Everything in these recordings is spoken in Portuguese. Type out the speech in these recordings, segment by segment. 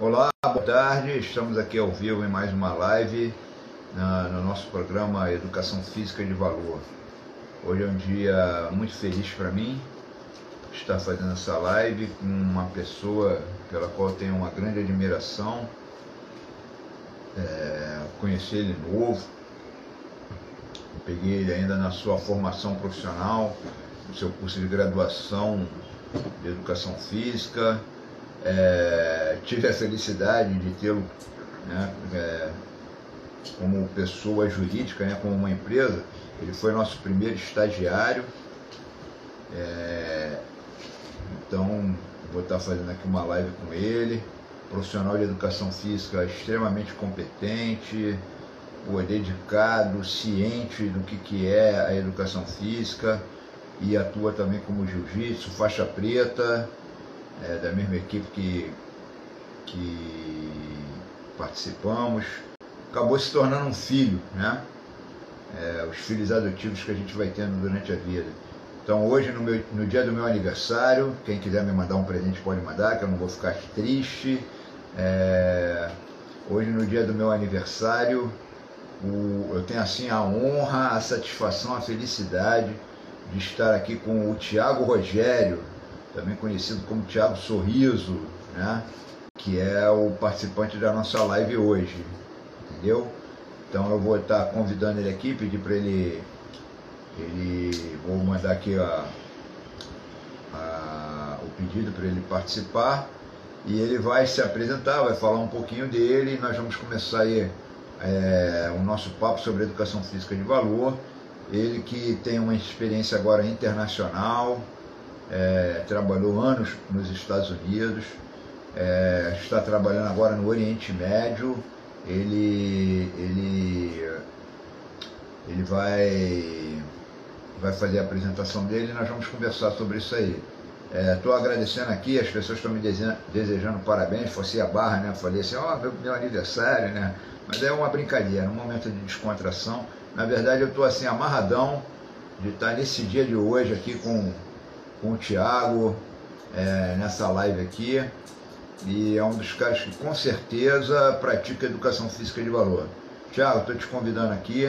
Olá, boa tarde. Estamos aqui ao vivo em mais uma live na, no nosso programa Educação Física de Valor. Hoje é um dia muito feliz para mim estar fazendo essa live com uma pessoa pela qual tenho uma grande admiração. É, conheci ele novo, peguei ele ainda na sua formação profissional, no seu curso de graduação de Educação Física é, tive a felicidade de tê-lo né, é, como pessoa jurídica, né, como uma empresa. Ele foi nosso primeiro estagiário. É, então, vou estar fazendo aqui uma live com ele. Profissional de educação física extremamente competente, pô, dedicado, ciente do que, que é a educação física e atua também como jiu-jitsu, faixa preta é, da mesma equipe que, que participamos, acabou se tornando um filho, né? É, os filhos adotivos que a gente vai tendo durante a vida. Então hoje, no, meu, no dia do meu aniversário, quem quiser me mandar um presente pode mandar, que eu não vou ficar triste. É, hoje, no dia do meu aniversário, o, eu tenho assim a honra, a satisfação, a felicidade de estar aqui com o Tiago Rogério, também conhecido como Tiago Sorriso, né? que é o participante da nossa live hoje, entendeu? Então eu vou estar convidando ele aqui, pedir para ele, ele, vou mandar aqui a, a, o pedido para ele participar e ele vai se apresentar, vai falar um pouquinho dele e nós vamos começar aí é, o nosso papo sobre educação física de valor. Ele que tem uma experiência agora internacional, é, trabalhou anos nos Estados Unidos, é, está trabalhando agora no Oriente Médio. Ele, ele, ele vai, vai fazer a apresentação dele e nós vamos conversar sobre isso aí. Estou é, agradecendo aqui, as pessoas estão me desejando, desejando parabéns, fosse a barra, né? Falei assim, ó, oh, meu, meu aniversário, né? Mas é uma brincadeira, um momento de descontração. Na verdade, eu estou assim, amarradão de estar nesse dia de hoje aqui com com o Thiago é, nessa live aqui. E é um dos caras que com certeza pratica educação física de valor. Thiago, estou te convidando aqui.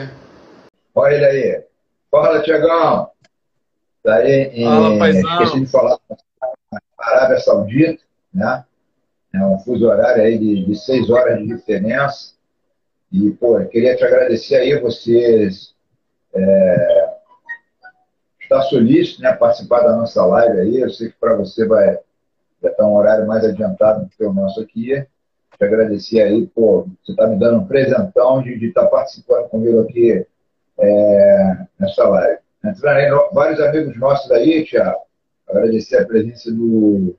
Olha ele aí. Fala, Tiagão. Tá aí em, Fala, paizão. Esqueci de falar na Arábia Saudita, né? É um fuso horário aí de, de seis horas de diferença. E, pô, eu queria te agradecer aí, vocês é, está solícito, né, participar da nossa live aí. Eu sei que para você vai, estar um horário mais adiantado do que o nosso aqui. Te agradecer aí, pô, você está me dando um presentão de estar tá participando comigo aqui é, nessa live. Entrando aí, vários amigos nossos aí, Tiago. Agradecer a presença do,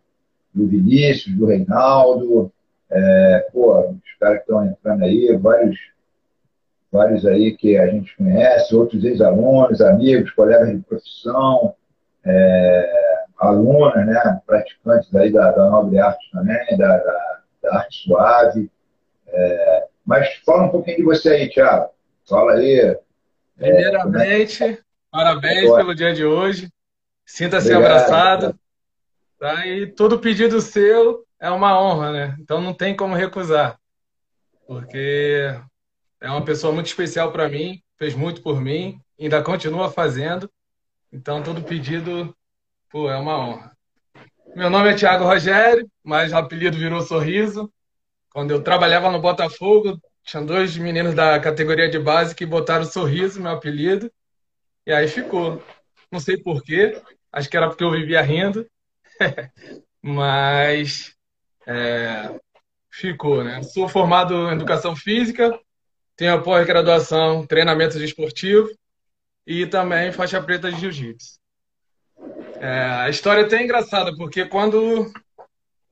do Vinícius, do Reinaldo, é, pô, os caras que estão entrando aí, vários vários aí que a gente conhece, outros ex-alunos, amigos, colegas de profissão, é, alunas, né, praticantes aí da, da Nobre Arte também, da, da, da Arte Suave. É, mas fala um pouquinho de você aí, Thiago. Fala aí. É, Primeiramente, é, parabéns pelo dia de hoje. Sinta-se abraçado. Tá? E todo pedido seu é uma honra, né? Então não tem como recusar. Porque é uma pessoa muito especial para mim, fez muito por mim, ainda continua fazendo. Então, todo pedido, pô, é uma honra. Meu nome é Tiago Rogério, mas o apelido virou Sorriso. Quando eu trabalhava no Botafogo, tinha dois meninos da categoria de base que botaram Sorriso, meu apelido, e aí ficou. Não sei porquê, acho que era porque eu vivia rindo, mas é, ficou, né? Sou formado em Educação Física, tenho pós-graduação, treinamento esportivo e também faixa preta de jiu-jitsu. É, a história é até engraçada, porque quando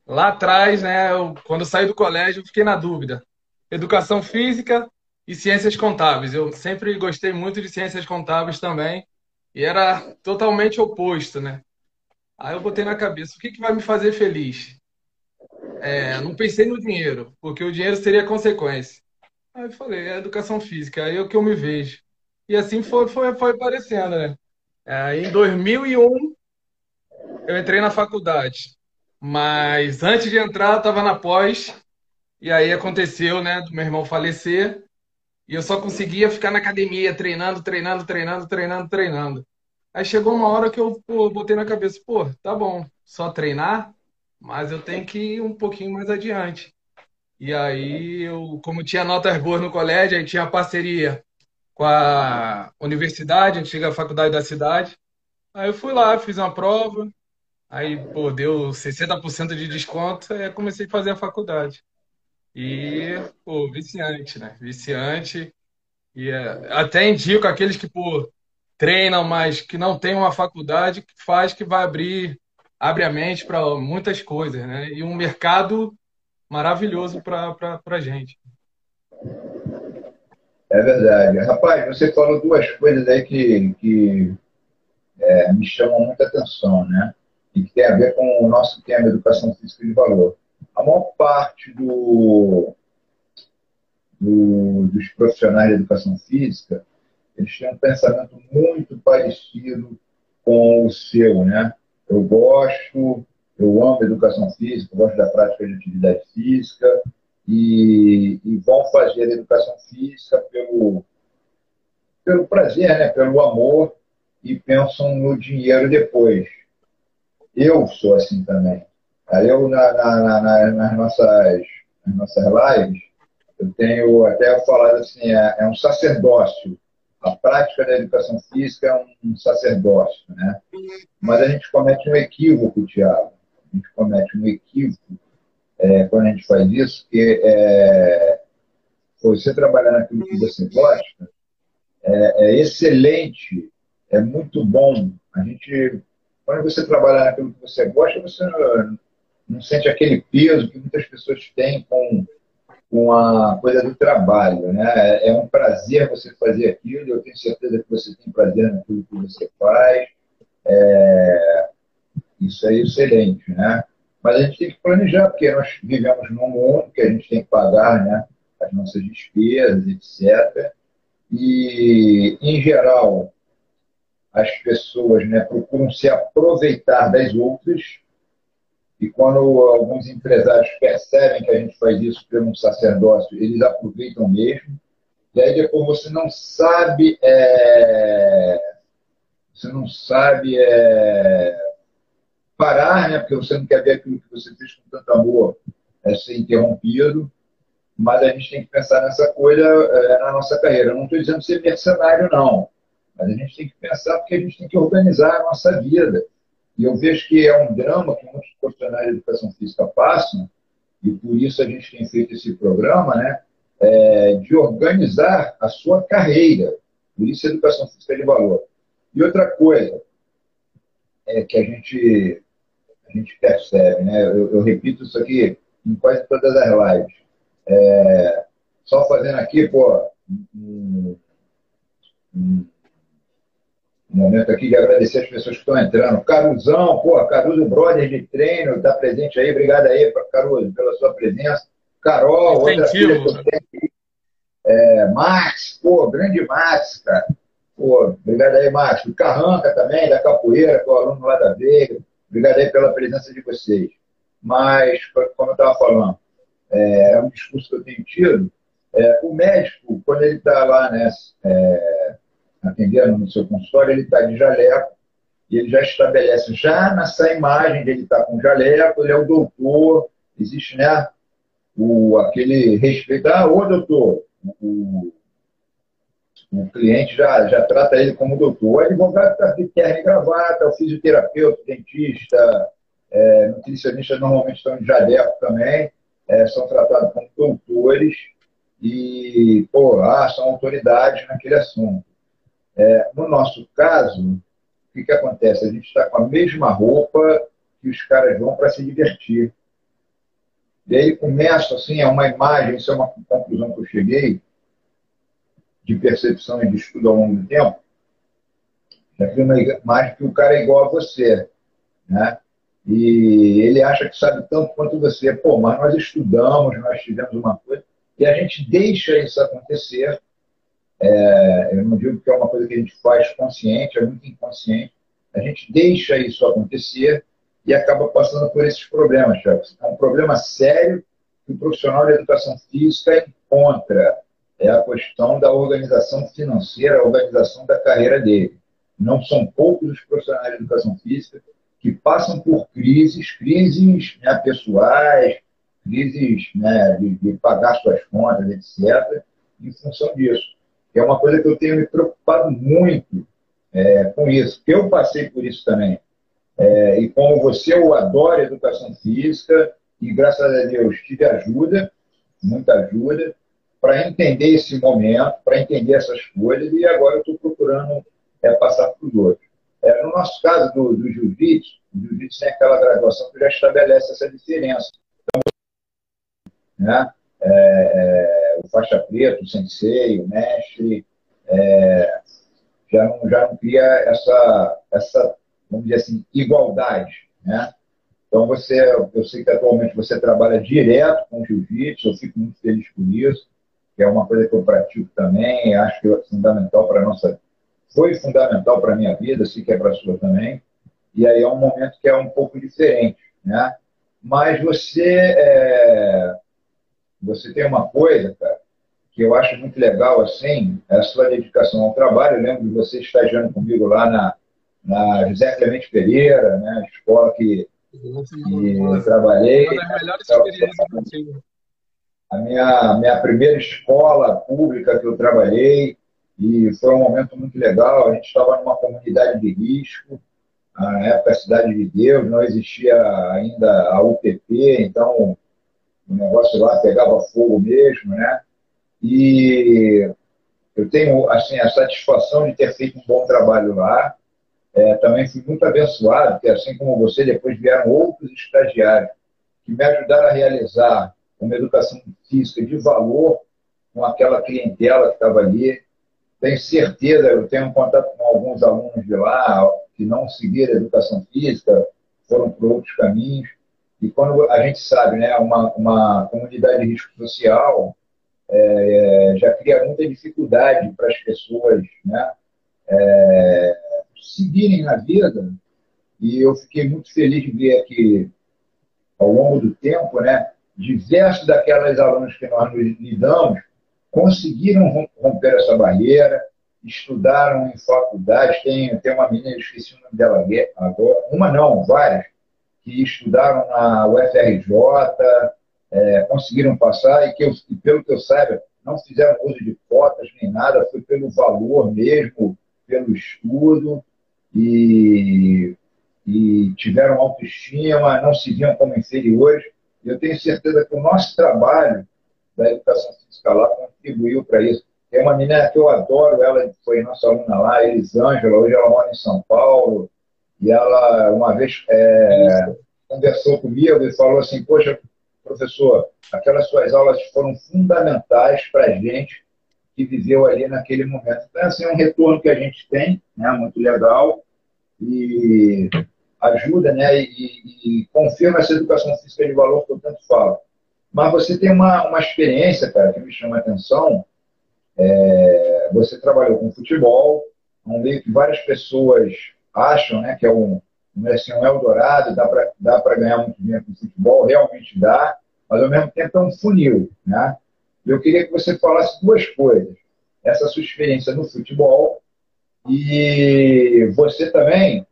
lá atrás, né, eu, quando eu saí do colégio, eu fiquei na dúvida. Educação física e ciências contábeis. Eu sempre gostei muito de ciências contábeis também e era totalmente oposto, né? Aí eu botei na cabeça, o que, que vai me fazer feliz? É, não pensei no dinheiro, porque o dinheiro seria consequência. Aí eu falei, é educação física, aí é o que eu me vejo. E assim foi, foi, foi aparecendo, né? Aí em 2001, eu entrei na faculdade. Mas antes de entrar, eu estava na pós E aí aconteceu, né, do meu irmão falecer, e eu só conseguia ficar na academia, treinando, treinando, treinando, treinando, treinando. Aí chegou uma hora que eu pô, botei na cabeça, pô, tá bom, só treinar, mas eu tenho que ir um pouquinho mais adiante. E aí, eu, como tinha notas boas no colégio, aí tinha parceria com a universidade, antiga faculdade da cidade. Aí eu fui lá, fiz uma prova, aí, pô, deu 60% de desconto, aí comecei a fazer a faculdade. E, pô, viciante, né? Viciante. E é, até indico aqueles que, pô, treinam, mas que não tem uma faculdade, que faz que vai abrir, abre a mente para muitas coisas, né? E um mercado maravilhoso para a gente. É verdade. Rapaz, você falou duas coisas aí que, que é, me chamam muita atenção, né? E que tem a ver com o nosso tema Educação Física de Valor. A maior parte do, do, dos profissionais de educação física eles têm um pensamento muito parecido com o seu, né? Eu gosto, eu amo educação física, gosto da prática de atividade física e, e vão fazer a educação física pelo, pelo prazer, né? pelo amor e pensam no dinheiro depois. Eu sou assim também. Eu, na, na, na, nas, nossas, nas nossas lives, eu tenho até falado assim, é, é um sacerdócio a prática da educação física é um sacerdócio, né? Mas a gente comete um equívoco, Tiago. A gente comete um equívoco é, quando a gente faz isso, que é, você trabalhar naquilo que você gosta é, é, excelente, é muito bom. A gente, quando você trabalhar naquilo que você gosta, você não, não sente aquele peso que muitas pessoas têm com com a coisa do trabalho. Né? É, é um prazer você fazer aquilo, eu tenho certeza que você tem prazer naquilo que você faz. É... Isso é excelente, né? Mas a gente tem que planejar, porque nós vivemos num mundo que a gente tem que pagar né, as nossas despesas, etc. E, em geral, as pessoas né, procuram se aproveitar das outras e quando alguns empresários percebem que a gente faz isso pelo um sacerdócio, eles aproveitam mesmo. E aí depois você não sabe, é... você não sabe é... parar, né? Porque você não quer ver aquilo que você fez com tanto amor é, ser interrompido. Mas a gente tem que pensar nessa coisa é, na nossa carreira. Eu não estou dizendo ser mercenário, não. Mas a gente tem que pensar porque a gente tem que organizar a nossa vida. E eu vejo que é um drama que muitos profissionais de educação física passam, e por isso a gente tem feito esse programa, né, é, de organizar a sua carreira. Por isso, a educação física é de valor. E outra coisa é que a gente, a gente percebe, né, eu, eu repito isso aqui em quase todas as lives. É, só fazendo aqui, pô, um, um, um momento aqui de agradecer as pessoas que estão entrando. Caruzão, pô, Caruso Brother de treino, está presente aí. Obrigado aí, Caruso, pela sua presença. Carol, outra filha que eu tenho é, Max, pô, grande Max, cara. Pô, obrigado aí, Max. O Carranca também, da Capoeira, o aluno lá da Veiga. Obrigado aí pela presença de vocês. Mas, como eu estava falando, é, é, um discurso que eu tenho tido. É, o médico, quando ele está lá, né, é, atendendo no seu consultório, ele está de jaleco e ele já estabelece, já nessa imagem de ele estar tá com jaleco, ele é o doutor, existe né, o, aquele respeito, ah, ô doutor, o, o cliente já, já trata ele como doutor. Advogado está de terno e gravata, o fisioterapeuta, dentista, é, nutricionistas normalmente estão de jaleco também, é, são tratados como doutores e, pô, ah, são autoridades naquele assunto. É, no nosso caso, o que, que acontece? A gente está com a mesma roupa que os caras vão para se divertir. E aí começa assim, é uma imagem, isso é uma conclusão que eu cheguei, de percepção e de estudo ao longo do tempo, já cria uma imagem que o cara é igual a você. Né? E ele acha que sabe tanto quanto você. Pô, mas nós estudamos, nós tivemos uma coisa, e a gente deixa isso acontecer é, eu não digo que é uma coisa que a gente faz consciente, é muito inconsciente. A gente deixa isso acontecer e acaba passando por esses problemas, Thiago. É um problema sério que o profissional de educação física encontra é a questão da organização financeira, a organização da carreira dele. Não são poucos os profissionais de educação física que passam por crises, crises né, pessoais, crises né, de, de, pagar suas contas, etc., em função disso. É uma coisa que eu tenho me preocupado muito é, com isso, eu passei por isso também. É, e como você, eu adoro educação física e, graças a Deus, tive ajuda, muita ajuda, para entender esse momento, para entender essas coisas, e agora eu estou procurando é, passar para os outros. É, no nosso caso do, do jiu-jitsu, o jiu-jitsu tem aquela graduação que já estabelece essa diferença. Então, né, é, é, o faixa preta, o sensei, o mestre, é, já, não, já não cria essa, essa, vamos dizer assim, igualdade. Né? Então, você, eu sei que atualmente você trabalha direto com jiu-jitsu, eu fico muito feliz por isso, que é uma coisa que eu pratico também, acho que é fundamental para a nossa foi fundamental para a minha vida, sei que é para a sua também. E aí é um momento que é um pouco diferente, né? Mas você, é... você tem uma coisa, cara, que eu acho muito legal, assim, é a sua dedicação ao trabalho. Eu lembro de você estagiando comigo lá na, na José Clemente Pereira, né? Escola que, que eu trabalhei. Uma das melhores experiências que eu tive. A minha, minha primeira escola pública que eu trabalhei, e foi um momento muito legal. A gente estava numa comunidade de risco, na época a Cidade de Deus, não existia ainda a UPP, então o negócio lá pegava fogo mesmo, né? E eu tenho assim a satisfação de ter feito um bom trabalho lá. É, também fui muito abençoado, porque assim como você, depois vieram outros estagiários que me ajudaram a realizar uma educação física de valor com aquela clientela que estava ali. Tenho certeza, eu tenho contato com alguns alunos de lá que não seguiram a educação física, foram por outros caminhos. E quando a gente sabe, né, uma, uma comunidade de risco social é, já cria muita dificuldade para as pessoas né, é, seguirem na vida. E eu fiquei muito feliz de ver que, ao longo do tempo, né, diversos daquelas alunos que nós lidamos conseguiram romper essa barreira, estudaram em faculdades. Tem, tem uma menina, esqueci o nome dela agora, uma não, várias, que estudaram na UFRJ, é, conseguiram passar e que, eu, e pelo que eu saiba, não fizeram uso de cotas nem nada, foi pelo valor mesmo, pelo estudo, e, e tiveram autoestima, não se viam como inferiores. Eu tenho certeza que o nosso trabalho da educação física lá contribuiu para isso. Tem uma menina que eu adoro, ela foi nossa aluna lá, Elisângela, hoje ela mora em São Paulo, e ela uma vez é, conversou comigo e falou assim, poxa, professor, aquelas suas aulas foram fundamentais para a gente que viveu ali naquele momento. Então, assim, é um retorno que a gente tem, né, muito legal, e ajuda, né, e, e confirma essa educação física de valor que eu tanto falo. Mas você tem uma, uma experiência, cara, que me chama a atenção. É, você trabalhou com futebol, um meio que várias pessoas acham né, que é um, assim, um Eldorado, dá para dá ganhar muito dinheiro com futebol, realmente dá, mas ao mesmo tempo é um funil. Né? Eu queria que você falasse duas coisas. Essa sua experiência no futebol e você também,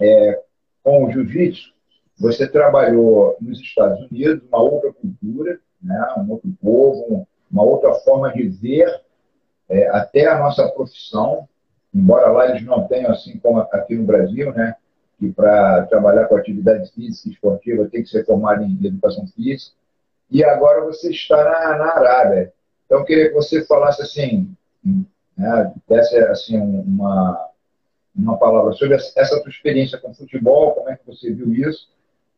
é, com o jiu-jitsu, você trabalhou nos Estados Unidos, uma outra cultura, né, um outro povo, uma outra forma de ver é, até a nossa profissão, embora lá eles não tenham, assim como aqui no Brasil, né, que para trabalhar com atividade física e esportiva tem que ser formado em educação física. E agora você está na, na Arábia. Então, eu queria que você falasse assim, né, desse assim, uma, uma palavra sobre essa tua experiência com futebol, como é que você viu isso,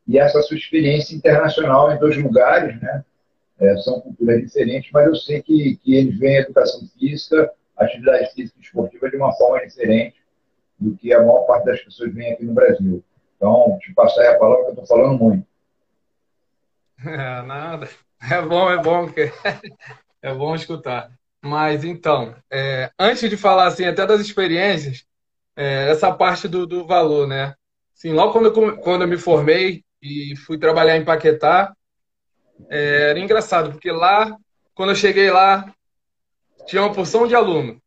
e essa sua experiência internacional em dois lugares, né? É, são culturas diferentes, mas eu sei que, que eles veem a educação física, atividade física e esportiva de uma forma diferente do que a maior parte das pessoas vem aqui no Brasil. Então, te passar a palavra que eu estou falando muito. É, nada. É bom, é bom, porque é bom escutar. Mas então, é, antes de falar assim, até das experiências, é, essa parte do, do valor, né? Assim, logo quando eu, quando eu me formei, e fui trabalhar em Paquetá. é, era engraçado, porque lá, quando eu cheguei lá, tinha uma porção de aluno.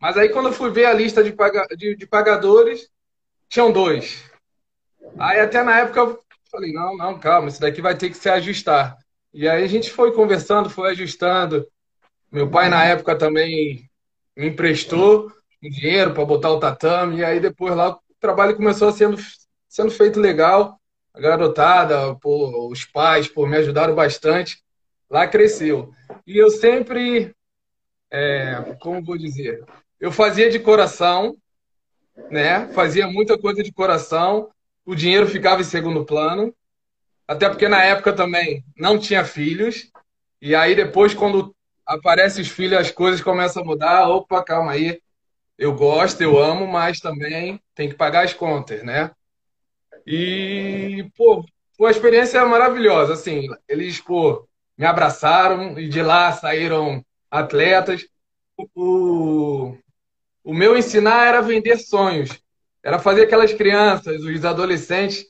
Mas aí quando eu fui ver a lista de, paga, de, de pagadores, tinham dois. Aí até na época eu falei, não, não, calma, isso daqui vai ter que se ajustar. E aí a gente foi conversando, foi ajustando. Meu pai na época também me emprestou dinheiro para botar o tatame, e aí depois lá o trabalho começou sendo, sendo feito legal. A garotada, pô, os pais pô, me ajudaram bastante. Lá cresceu. E eu sempre, é, como vou dizer, eu fazia de coração, né? Fazia muita coisa de coração. O dinheiro ficava em segundo plano. Até porque na época também não tinha filhos. E aí depois, quando aparece os filhos, as coisas começam a mudar. Opa, calma aí. Eu gosto, eu amo, mas também tem que pagar as contas, né? E, pô, foi uma experiência maravilhosa. Assim, eles, pô, me abraçaram e de lá saíram atletas. O, o meu ensinar era vender sonhos. Era fazer aquelas crianças, os adolescentes,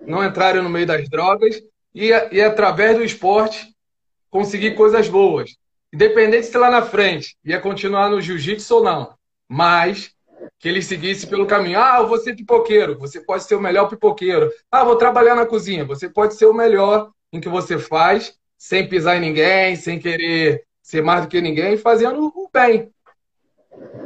não entrarem no meio das drogas e, e através do esporte, conseguir coisas boas. Independente se lá na frente ia continuar no jiu-jitsu ou não. Mas que ele seguisse pelo caminho. Ah, eu vou ser pipoqueiro. Você pode ser o melhor pipoqueiro. Ah, vou trabalhar na cozinha. Você pode ser o melhor em que você faz, sem pisar em ninguém, sem querer ser mais do que ninguém, fazendo o bem.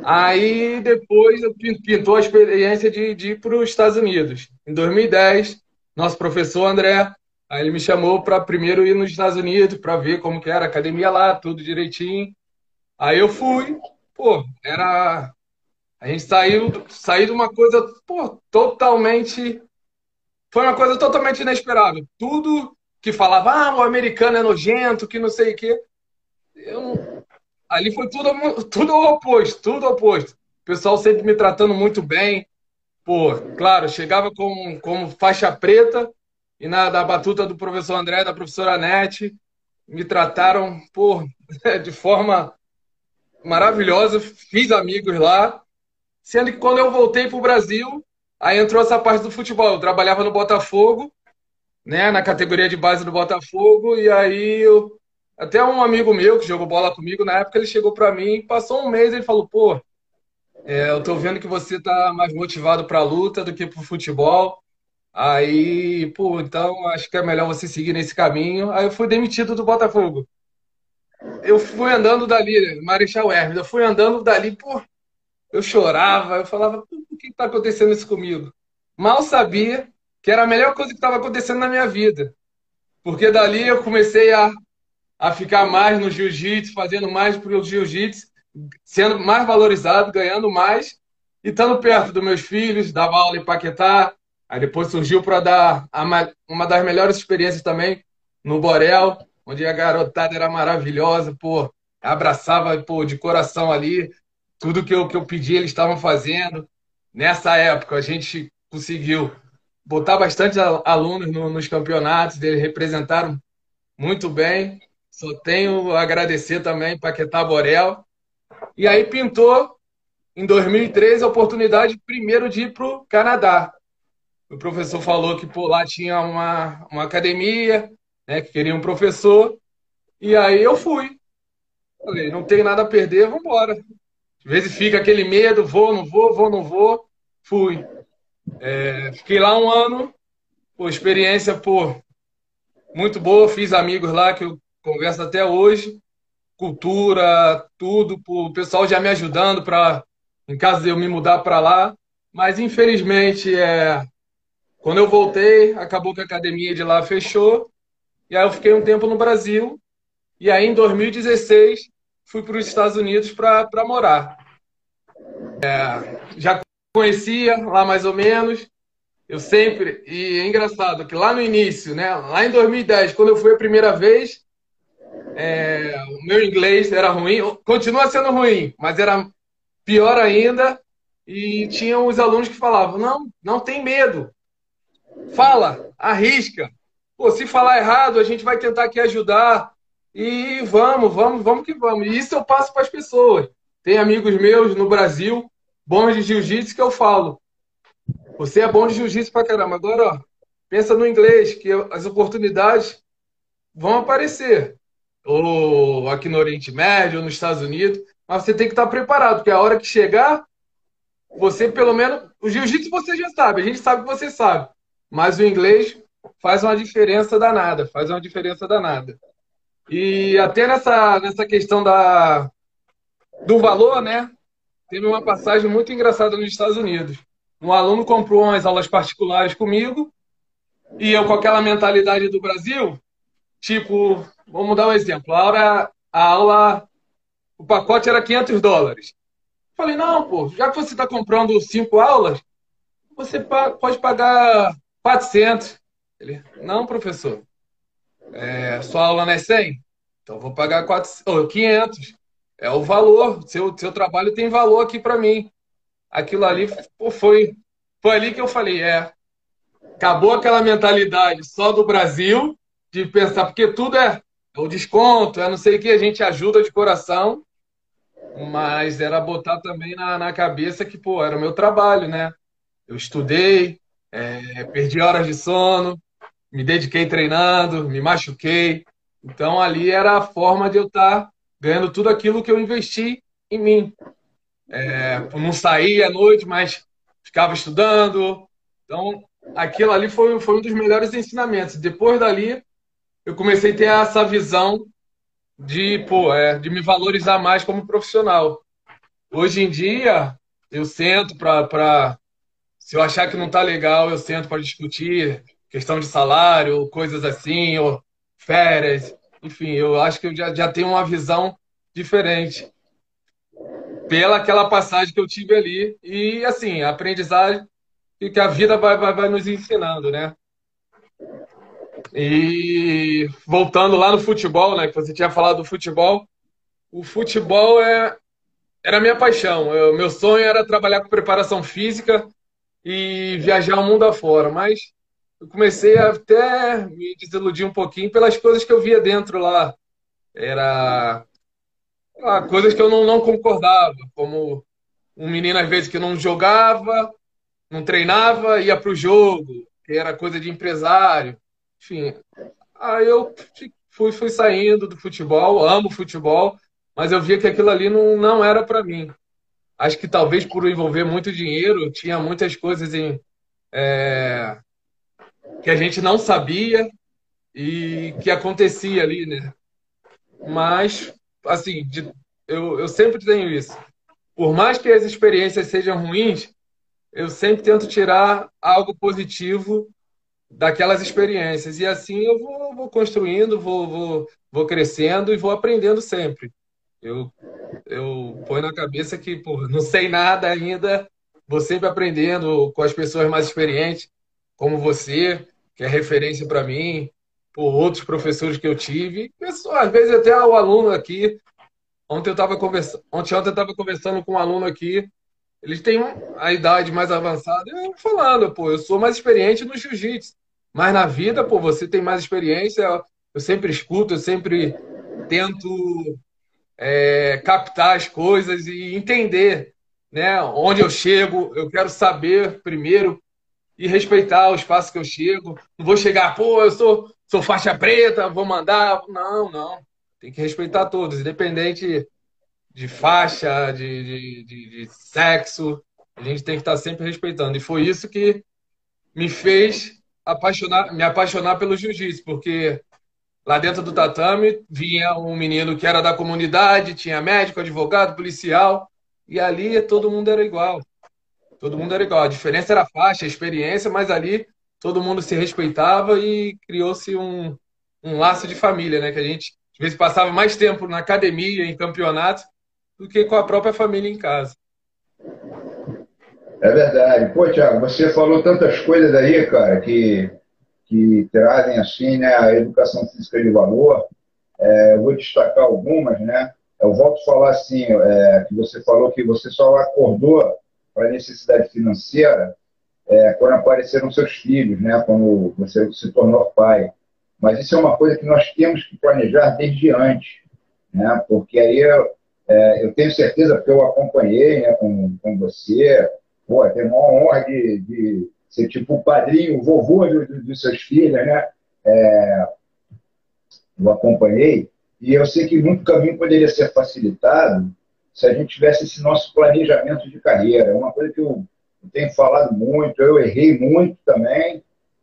Aí depois pintou a experiência de, de ir para os Estados Unidos. Em 2010, nosso professor André, aí ele me chamou para primeiro ir nos Estados Unidos para ver como que era a academia lá, tudo direitinho. Aí eu fui, pô, era a gente saiu, saiu de uma coisa pô, totalmente. Foi uma coisa totalmente inesperável. Tudo que falava, ah, o americano é nojento, que não sei o quê. Eu, ali foi tudo, tudo oposto, tudo oposto. O pessoal sempre me tratando muito bem. Pô, claro, chegava como, como faixa preta e na da batuta do professor André, da professora Nete, me trataram pô, de forma maravilhosa. Fiz amigos lá Sendo que quando eu voltei para o Brasil, aí entrou essa parte do futebol. Eu trabalhava no Botafogo, né, na categoria de base do Botafogo, e aí eu, até um amigo meu que jogou bola comigo na época, ele chegou para mim, passou um mês, ele falou: pô, é, eu tô vendo que você tá mais motivado para a luta do que para o futebol. Aí, pô, então acho que é melhor você seguir nesse caminho. Aí eu fui demitido do Botafogo. Eu fui andando dali, Marechal Hermes, eu fui andando dali, pô, eu chorava, eu falava, o que está acontecendo isso comigo? Mal sabia que era a melhor coisa que estava acontecendo na minha vida. Porque dali eu comecei a, a ficar mais no jiu-jitsu, fazendo mais para o jiu-jitsu, sendo mais valorizado, ganhando mais e estando perto dos meus filhos, dava aula em Paquetá. Aí depois surgiu para dar uma das melhores experiências também no Borel, onde a garotada era maravilhosa, pô, abraçava pô, de coração ali, tudo que eu, que eu pedi eles estavam fazendo. Nessa época, a gente conseguiu botar bastante alunos no, nos campeonatos, eles representaram muito bem. Só tenho a agradecer também Paquetá Borel. E aí pintou, em 2013, a oportunidade primeiro de ir para o Canadá. O professor falou que por lá tinha uma, uma academia, né, que queria um professor. E aí eu fui. Falei, não tenho nada a perder, vamos embora. Às vezes fica aquele medo, vou, não vou, vou, não vou. Fui. É, fiquei lá um ano, por experiência, pô, muito boa, fiz amigos lá que eu converso até hoje. Cultura, tudo, o pessoal já me ajudando para, em caso de eu me mudar para lá. Mas infelizmente, é, quando eu voltei, acabou que a academia de lá fechou. E aí eu fiquei um tempo no Brasil. E aí em 2016 fui para os Estados Unidos para morar. É, já conhecia lá mais ou menos. Eu sempre. E é engraçado que lá no início, né, lá em 2010, quando eu fui a primeira vez, é, o meu inglês era ruim. Continua sendo ruim, mas era pior ainda. E tinha os alunos que falavam: não, não tem medo. Fala, arrisca. Pô, se falar errado, a gente vai tentar aqui ajudar. E vamos, vamos, vamos que vamos. E isso eu passo para as pessoas. Tem amigos meus no Brasil, bons de jiu-jitsu, que eu falo. Você é bom de jiu-jitsu pra caramba. Agora, ó, pensa no inglês, que as oportunidades vão aparecer. Ou aqui no Oriente Médio, ou nos Estados Unidos. Mas você tem que estar preparado, porque a hora que chegar, você pelo menos. O jiu-jitsu você já sabe, a gente sabe que você sabe. Mas o inglês faz uma diferença danada, faz uma diferença danada. E até nessa, nessa questão da, do valor, né? Teve uma passagem muito engraçada nos Estados Unidos. Um aluno comprou umas aulas particulares comigo e eu, com aquela mentalidade do Brasil, tipo, vamos dar um exemplo. A aula, a aula o pacote era 500 dólares. Falei, não, pô, já que você está comprando cinco aulas, você pode pagar 400. Ele, não, professor, é, sua aula não é 100? Então vou pagar 400, oh, 500. É o valor, seu, seu trabalho tem valor aqui para mim. Aquilo ali pô, foi, foi ali que eu falei, é, acabou aquela mentalidade só do Brasil, de pensar, porque tudo é, é o desconto, é não sei o que, a gente ajuda de coração, mas era botar também na, na cabeça que, pô, era o meu trabalho, né? Eu estudei, é, perdi horas de sono, me dediquei treinando, me machuquei. Então ali era a forma de eu estar tá ganhando tudo aquilo que eu investi em mim. É, não saía à noite, mas ficava estudando. Então aquilo ali foi, foi um dos melhores ensinamentos. Depois dali, eu comecei a ter essa visão de, pô, é, de me valorizar mais como profissional. Hoje em dia, eu sento para. Se eu achar que não está legal, eu sento para discutir questão de salário, coisas assim, ou férias. Enfim, eu acho que eu já, já tenho uma visão diferente pela aquela passagem que eu tive ali. E, assim, a aprendizagem que a vida vai, vai, vai nos ensinando, né? E voltando lá no futebol, né? Que você tinha falado do futebol. O futebol é, era minha paixão. O meu sonho era trabalhar com preparação física e viajar o mundo afora. Mas eu comecei até me desiludir um pouquinho pelas coisas que eu via dentro lá. Era lá, coisas que eu não, não concordava, como um menino às vezes que não jogava, não treinava, ia para o jogo, que era coisa de empresário. Enfim, aí eu fui, fui saindo do futebol, amo futebol, mas eu via que aquilo ali não, não era para mim. Acho que talvez por envolver muito dinheiro, tinha muitas coisas em, é, que a gente não sabia e que acontecia ali, né? Mas, assim, de, eu, eu sempre tenho isso. Por mais que as experiências sejam ruins, eu sempre tento tirar algo positivo daquelas experiências. E assim eu vou, vou construindo, vou, vou, vou crescendo e vou aprendendo sempre. Eu, eu ponho na cabeça que não sei nada ainda, vou sempre aprendendo com as pessoas mais experientes, como você, que é referência para mim, por outros professores que eu tive, pessoas, às vezes até o aluno aqui. Ontem eu estava conversando, ontem, ontem eu estava conversando com um aluno aqui, eles têm a idade mais avançada, eu falando, pô, eu sou mais experiente no jiu-jitsu. Mas na vida, pô, você tem mais experiência, eu sempre escuto, eu sempre tento é, captar as coisas e entender né, onde eu chego. Eu quero saber primeiro e respeitar o espaço que eu chego. Não vou chegar, pô, eu sou, sou faixa preta, vou mandar. Não, não. Tem que respeitar todos, independente de faixa, de, de, de, de sexo. A gente tem que estar sempre respeitando. E foi isso que me fez apaixonar, me apaixonar pelo jiu-jitsu, porque lá dentro do tatame vinha um menino que era da comunidade, tinha médico, advogado, policial, e ali todo mundo era igual. Todo mundo era igual. A diferença era a faixa, a experiência, mas ali todo mundo se respeitava e criou-se um, um laço de família, né? Que a gente às vezes passava mais tempo na academia, em campeonatos, do que com a própria família em casa. É verdade. Pô, Tiago, você falou tantas coisas aí, cara, que, que trazem assim, né, a educação física de valor. É, eu vou destacar algumas, né? Eu volto a falar assim, é, que você falou que você só acordou para a necessidade financeira é, quando apareceram seus filhos, né? Quando você se tornou pai. Mas isso é uma coisa que nós temos que planejar desde antes, né? Porque aí eu, é, eu tenho certeza, porque eu acompanhei né, com, com você, pô, tem uma honra de, de ser tipo o padrinho, o vovô dos seus filhos, né? É, eu acompanhei, e eu sei que muito caminho poderia ser facilitado se a gente tivesse esse nosso planejamento de carreira. É uma coisa que eu, tenho falado muito, eu errei muito também,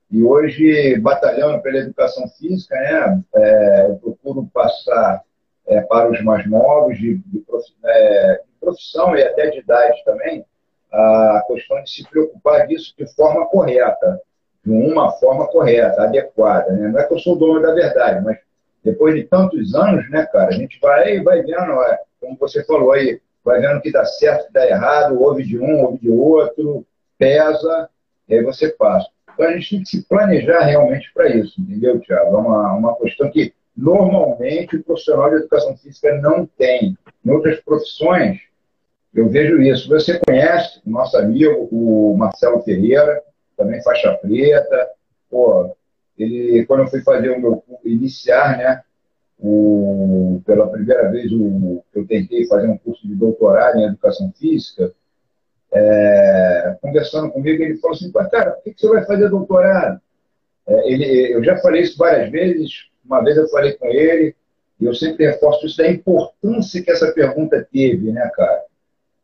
e hoje, batalhando pela educação física, né, é, eu procuro passar é, para os mais novos, de, de, é, de, profissão e até de idade também, a questão de se preocupar disso de forma correta, de uma forma correta, adequada. Né? Não é que eu sou dono da verdade, mas depois de tantos anos, né, cara, a gente vai, vai vendo, é, como você falou aí, vai vendo que dá certo, que dá errado, ouve de um, ouve de outro, pesa, e aí você passa. Então a gente tem que se planejar realmente para isso, entendeu, Tiago? É uma, uma questão que normalmente o profissional de educação física não tem. Em outras profissões, eu vejo isso. Você conhece o nosso amigo, o Marcelo Ferreira, também faixa preta. Pô, ele, quando eu fui fazer o meu iniciar, né, o, pela primeira vez o, eu tentei fazer um curso de doutorado em educação física, é, conversando comigo, ele falou assim, cara, por que, você vai fazer doutorado? É, ele, eu já falei isso várias vezes, uma vez eu falei com ele, e eu sempre reforço isso da importância que essa pergunta teve, né, cara?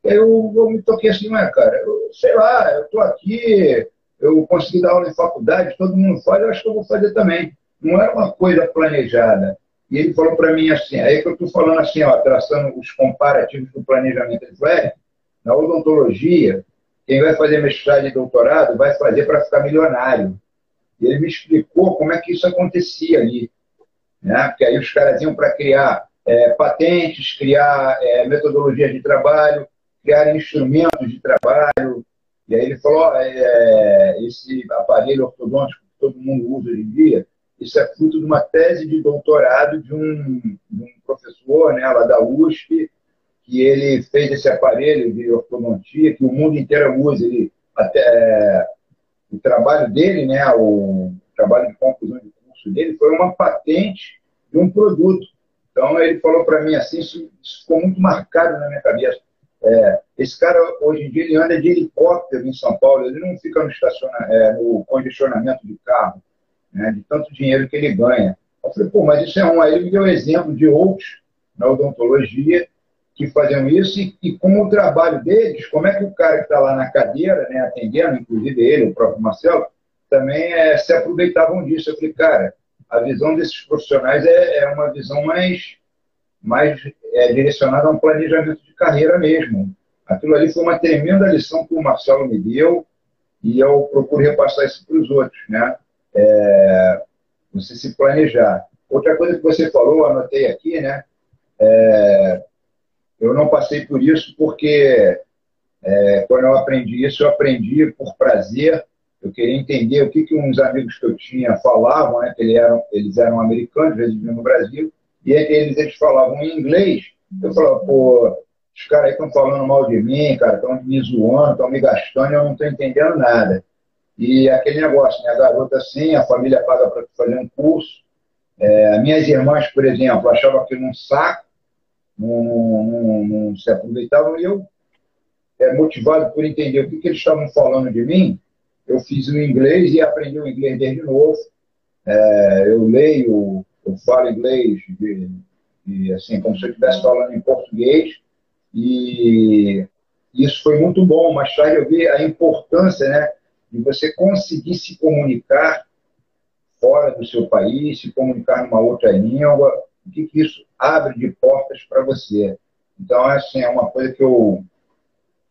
Eu, eu me toquei assim, mas, cara, eu, sei lá, eu estou aqui, eu consegui dar aula em faculdade, todo mundo faz, eu acho que eu vou fazer também. Não era uma coisa planejada. E ele falou para mim assim, aí que eu estou falando assim, ó, traçando os comparativos do planejamento. Ele falou, é, na odontologia, quem vai fazer mestrado e doutorado vai fazer para ficar milionário. E ele me explicou como é que isso acontecia ali. Né? Porque aí os caras iam para criar é, patentes, criar é, metodologias de trabalho, criar instrumentos de trabalho. E aí ele falou: é, esse aparelho ortodôntico que todo mundo usa hoje em dia, isso é fruto de uma tese de doutorado de um, de um professor né, lá da USP, que ele fez esse aparelho de ortodontia que o mundo inteiro usa. Ele, até, o trabalho dele, né, o trabalho de conclusão de curso dele, foi uma patente de um produto. Então ele falou para mim assim, isso, isso, ficou muito marcado na minha cabeça. É, esse cara hoje em dia ele anda de helicóptero em São Paulo, ele não fica no, é, no condicionamento de carro, né, de tanto dinheiro que ele ganha. Eu falei, pô, mas isso é um. Aí ele me deu exemplo de outros na odontologia que faziam isso e, e como o trabalho deles, como é que o cara que está lá na cadeira, né, atendendo, inclusive ele, o próprio Marcelo, também é, se aproveitavam disso. Eu falei, cara, a visão desses profissionais é, é uma visão mais, mais é, direcionada a um planejamento de carreira mesmo. Aquilo ali foi uma tremenda lição que o Marcelo me deu e eu procuro repassar isso para os outros, né? É, você se planejar. Outra coisa que você falou, anotei aqui, né? É, eu não passei por isso porque é, quando eu aprendi isso, eu aprendi por prazer. Eu queria entender o que, que uns amigos que eu tinha falavam, né? Eles eram, eles eram americanos, residiam no Brasil, e eles, eles falavam em inglês. Eu falava, pô, os caras aí estão falando mal de mim, cara, estão me zoando, estão me gastando, eu não estou entendendo nada. E aquele negócio, né? A garota assim, a família paga para fazer um curso. É, minhas irmãs, por exemplo, achavam aquilo um saco, não, se aproveitavam. E eu, é, motivado por entender o que, que eles estavam falando de mim, eu fiz o inglês e aprendi o inglês desde novo. É, eu leio, eu falo inglês de, de, assim, como se eu estivesse falando em português. E isso foi muito bom. Mais tarde eu vi a importância né, de você conseguir se comunicar fora do seu país, se comunicar numa outra língua, o que, que isso abre de portas para você. Então, assim, é uma coisa que eu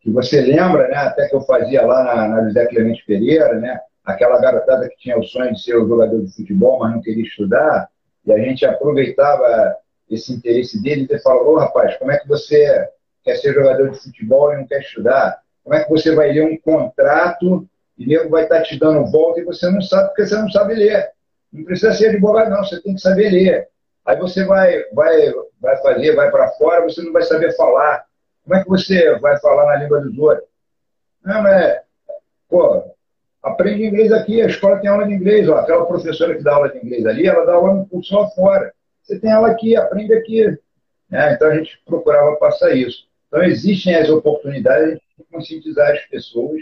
que você lembra, né, até que eu fazia lá na, na José Clemente Pereira, né, aquela garotada que tinha o sonho de ser jogador de futebol, mas não queria estudar, e a gente aproveitava esse interesse dele e falava, ô rapaz, como é que você quer ser jogador de futebol e não quer estudar? Como é que você vai ler um contrato e nego vai estar te dando volta e você não sabe porque você não sabe ler? Não precisa ser advogado, não, você tem que saber ler. Aí você vai, vai, vai fazer, vai para fora, você não vai saber falar. Como é que você vai falar na língua dos outros? Não, mas, pô, aprende inglês aqui, a escola tem aula de inglês, ó, aquela professora que dá aula de inglês ali, ela dá aula no curso lá fora. Você tem aula aqui, aprende aqui. É, então a gente procurava passar isso. Então existem as oportunidades de conscientizar as pessoas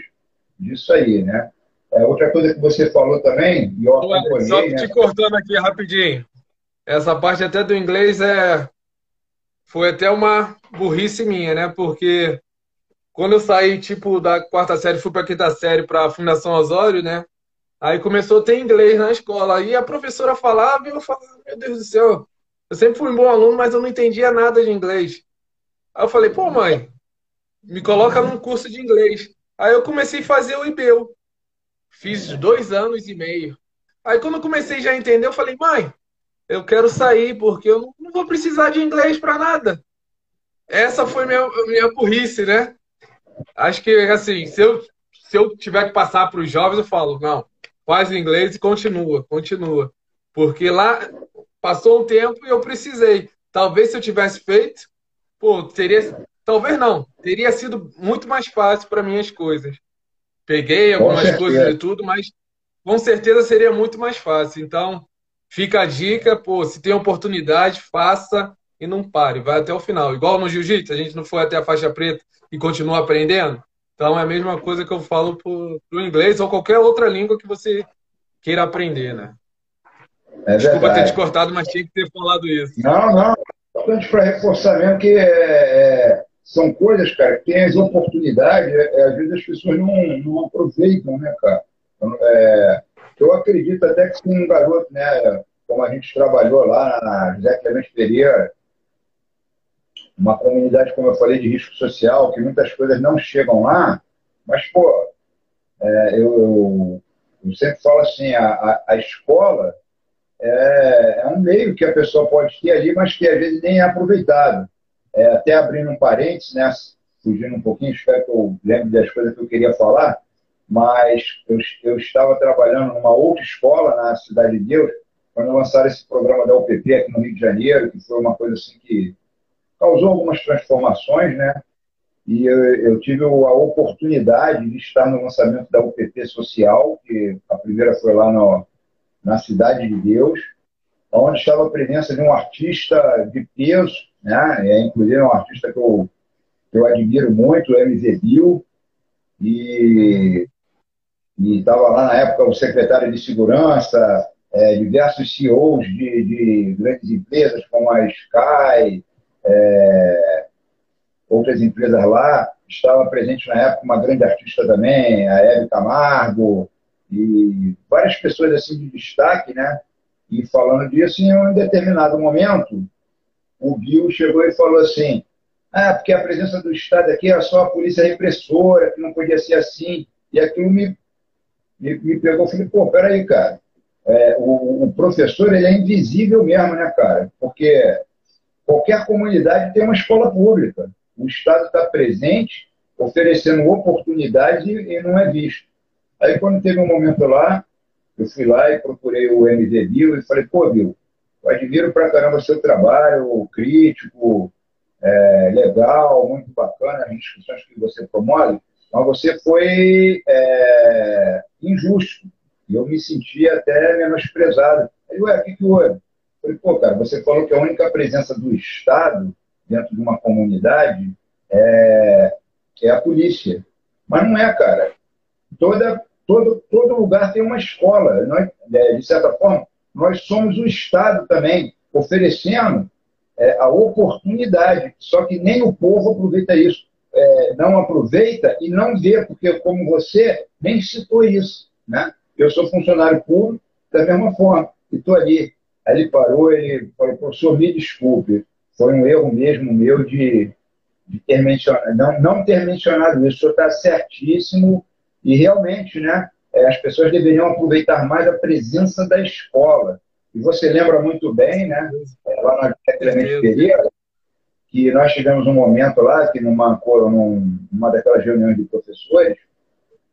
disso aí, né? É, outra coisa que você falou também, e eu acompanhei... Só te né? cortando aqui rapidinho. essa parte até do inglês é foi até uma burrice minha, né? Porque quando eu saí, tipo, da quarta série, fui para quinta série para a Fundação Osório, né? Aí começou a ter inglês na escola. Aí a professora falava e eu falava, meu Deus do céu, eu sempre fui um bom aluno, mas eu não entendia nada de inglês. Aí eu falei, pô, mãe, me coloca num curso de inglês. Aí eu comecei a fazer o IBEU. Fiz dois anos e meio. Aí quando eu comecei já a entender, eu falei, mãe, eu quero sair porque eu não, vou precisar de inglês para nada. Essa foi minha, minha burrice, né? Acho que, assim, se eu, se eu tiver que passar para os jovens, eu falo, não, faz inglês e continua, continua. Porque lá passou um tempo e eu precisei. Talvez se eu tivesse feito, pô, teria. Talvez não, teria sido muito mais fácil para mim as coisas. Peguei algumas coisas e tudo, mas com certeza seria muito mais fácil. Então, Fica a dica, pô, se tem oportunidade, faça e não pare, vai até o final. Igual no jiu-jitsu, a gente não foi até a faixa preta e continua aprendendo. Então é a mesma coisa que eu falo pro, pro inglês ou qualquer outra língua que você queira aprender, né? É Desculpa ter te cortado, mas tinha que ter falado isso. Não, não. Importante para reforçar mesmo que é, é, são coisas, cara, que tem as oportunidades, é, é, às vezes as pessoas não, não aproveitam, né, cara? Então, é, eu acredito até que com um garoto, né, como a gente trabalhou lá na José Clemente Pereira, uma comunidade, como eu falei, de risco social, que muitas coisas não chegam lá, mas, pô, é, eu, eu, eu, sempre falo assim, a, a, a escola é, é, um meio que a pessoa pode ter ali, mas que às vezes nem é aproveitado. É, até abrindo um parênteses, né, fugindo um pouquinho, espero que eu lembre das coisas que eu queria falar, mas eu, eu estava trabalhando numa outra escola na Cidade de Deus, quando lançaram esse programa da UPP aqui no Rio de Janeiro, que foi uma coisa assim que causou algumas transformações, né? E eu, eu, tive a oportunidade de estar no lançamento da UPP Social, que a primeira foi lá no, na Cidade de Deus, onde estava a presença de um artista de peso, né? É, inclusive um artista que eu, que eu admiro muito, o MV Bill, e estava lá na época o secretário de segurança, é, diversos CEOs de, de, grandes empresas como a Sky, é, outras empresas lá. Estava presente na época uma grande artista também, a Hebe Camargo, e várias pessoas assim de destaque, né? E falando disso, em um determinado momento, o Bill chegou e falou assim: ah, porque a presença do Estado aqui era só a polícia repressora, que não podia ser assim. E aquilo me me, me pegou e falei, pô, peraí, cara. É, o, o, professor ele é invisível mesmo, né, cara? Porque qualquer comunidade tem uma escola pública. O Estado está presente, oferecendo oportunidade e não é visto. Aí, quando teve um momento lá, eu fui lá e procurei o MD Bill e falei, pô, Bill, eu admiro pra caramba seu trabalho, crítico, é, legal, muito bacana, as discussões que você promove, mas você foi é, injusto. E eu me senti até menosprezado. Aí, ué, o que, que houve? Falei, pô, cara, você falou que a única presença do Estado dentro de uma comunidade é, é a polícia. Mas não é, cara. Toda, todo, todo lugar tem uma escola. Nós, é, de certa forma, nós somos o Estado também, oferecendo é, a oportunidade. Só que nem o povo aproveita isso é, não aproveita e não vê, porque como você nem citou isso, né? Eu sou funcionário público da mesma forma, e estou ali. Aí ele parou, ele falou, professor, me desculpe, foi um erro mesmo meu de, de ter mencionado, não, não ter mencionado isso, o senhor está certíssimo, e realmente, né, é, as pessoas deveriam aproveitar mais a presença da escola. E você lembra muito bem, né, é, lá na Clemente Pereira, que nós tivemos um momento lá, que numa, numa daquelas reuniões de professores,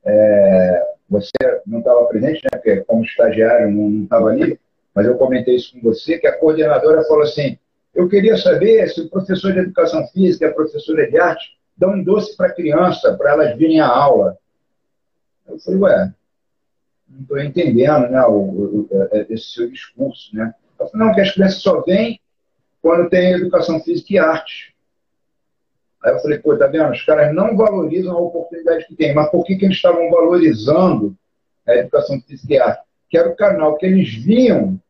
é, você não estava presente, né, porque como estagiário não estava ali, mas eu comentei isso com você, que a coordenadora falou assim, eu queria saber se o professor de educação física e a professora de arte dão um doce para a criança, para elas virem à aula. Eu falei, ué, não estou entendendo né, o, o, esse seu discurso. Né? Eu falei, não, que as crianças só vêm quando tem educação física e arte. Aí eu falei, pô, tá vendo? Os caras não valorizam a oportunidade que tem. Mas por que, que eles estavam valorizando a educação física e arte? Que era o canal que eles viam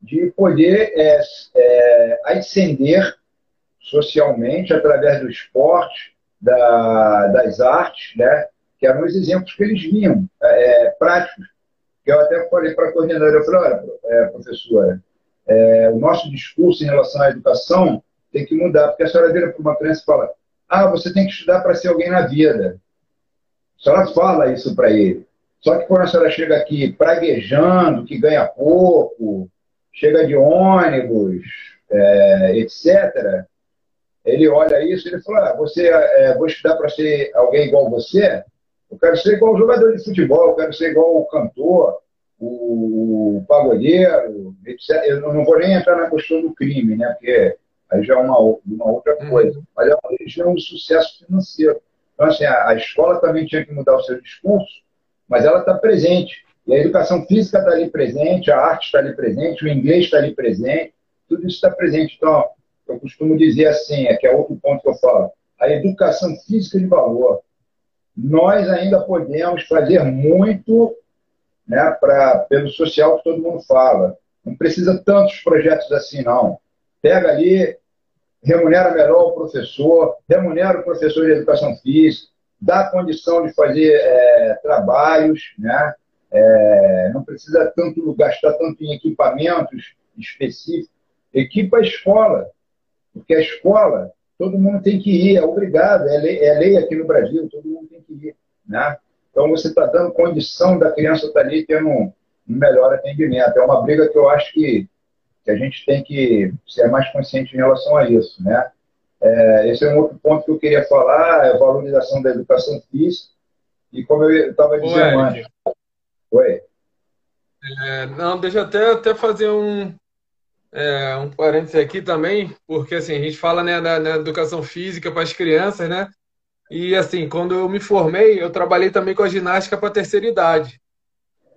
de poder é, é, ascender socialmente através do esporte, da, das artes, né? Que eram os exemplos que eles viam, é, práticos. Que eu até falei para a coordenadora, eu falei, olha, é, professora, é, o nosso discurso em relação à educação tem que mudar, porque a senhora vira para uma criança e fala, ah, você tem que estudar para ser alguém na vida. A senhora fala isso para ele. Só que quando a senhora chega aqui praguejando, que ganha pouco, chega de ônibus, é, etc., ele olha isso e ele fala, ah, você, é, vou estudar para ser alguém igual você? Eu quero ser igual o jogador de futebol, eu quero ser igual o cantor, o pagodeiro, etc. Eu não vou nem entrar na questão do crime, né? Porque aí já é uma, uma outra uhum. coisa. Mas é uma religião de sucesso financeiro. Então, assim, a, a escola também tinha que mudar o seu discurso, mas ela está presente. E a educação física está ali presente, a arte está ali presente, o inglês está ali presente, tudo isso está presente. Então, eu costumo dizer assim, é que é outro ponto que eu falo, a educação física de valor. Nós ainda podemos fazer muito né, pra, pelo social que todo mundo fala. Não precisa tantos projetos assim, não. Pega ali, remunera melhor o professor, remunera o professor de educação física, dá condição de fazer é, trabalhos, né? É, não precisa tanto gastar tanto em equipamentos específicos. Equipa a escola, porque a escola todo mundo tem que ir, é obrigado, é lei, é lei aqui no Brasil, todo mundo tem que ir, né? Então, você está dando condição da criança estar tá ali tendo um, um melhor atendimento. É uma briga que eu acho que, que a gente tem que ser mais consciente em relação a isso. Né? É, esse é um outro ponto que eu queria falar, é a valorização da educação física. E como eu estava dizendo antes. Oi. É, não, deixa eu até, até fazer um, é, um parênteses aqui também, porque assim, a gente fala né, da, da educação física para as crianças, né? E assim, quando eu me formei, eu trabalhei também com a ginástica para terceira idade.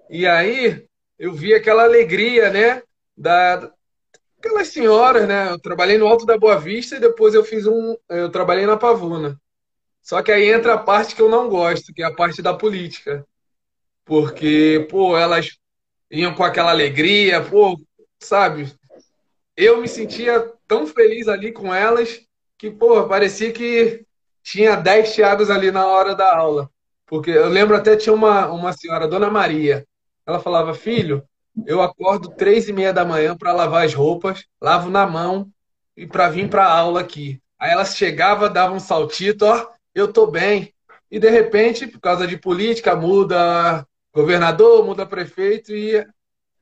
E aí eu vi aquela alegria, né, da aquelas senhoras, né? Eu trabalhei no Alto da Boa Vista e depois eu fiz um, eu trabalhei na Pavuna. Só que aí entra a parte que eu não gosto, que é a parte da política. Porque, pô, elas iam com aquela alegria, pô, sabe? Eu me sentia tão feliz ali com elas que, pô, parecia que tinha 10 Thiagos ali na hora da aula. Porque eu lembro até tinha uma, uma senhora, Dona Maria. Ela falava, filho, eu acordo três e meia da manhã para lavar as roupas, lavo na mão e para vir para aula aqui. Aí ela chegava, dava um saltito, ó, eu tô bem. E de repente, por causa de política, muda governador, muda prefeito e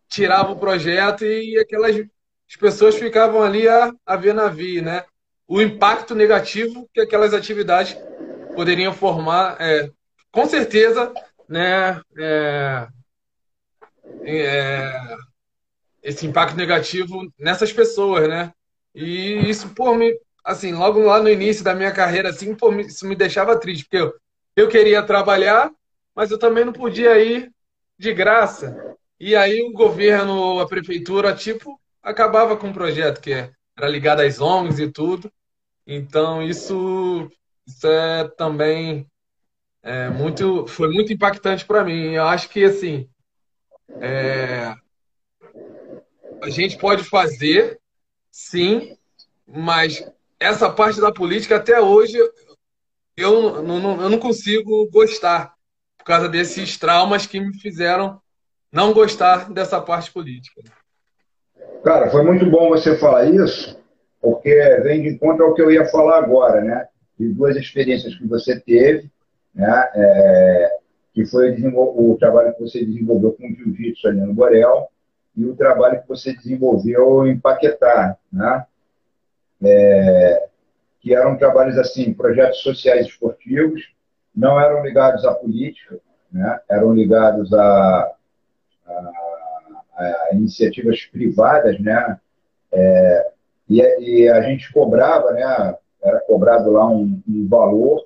tirava o projeto e aquelas as pessoas ficavam ali a, a ver navio, né? o impacto negativo que aquelas atividades poderiam formar, é, com certeza, né, é, é, esse impacto negativo nessas pessoas, né? E isso, por me, assim, logo lá no início da minha carreira, assim, por isso me deixava triste, porque eu, eu queria trabalhar, mas eu também não podia ir de graça. E aí o governo, a prefeitura, tipo, acabava com o projeto que era ligado às ONGs e tudo. Então, isso, isso é também é, muito, foi muito impactante para mim. Eu acho que, assim, é, a gente pode fazer, sim, mas essa parte da política, até hoje, eu não, eu não consigo gostar, por causa desses traumas que me fizeram não gostar dessa parte política. Cara, foi muito bom você falar isso, porque vem de encontro ao que eu ia falar agora, né? De duas experiências que você teve, né? É, que foi o trabalho que você desenvolveu com o jiu-jitsu ali no Borel e o trabalho que você desenvolveu em Paquetá, né? É, que eram trabalhos assim, projetos sociais esportivos, não eram ligados à política, né? eram ligados a, a, a iniciativas privadas, né? É, e, e a gente cobrava, né? Era cobrado lá um, um, valor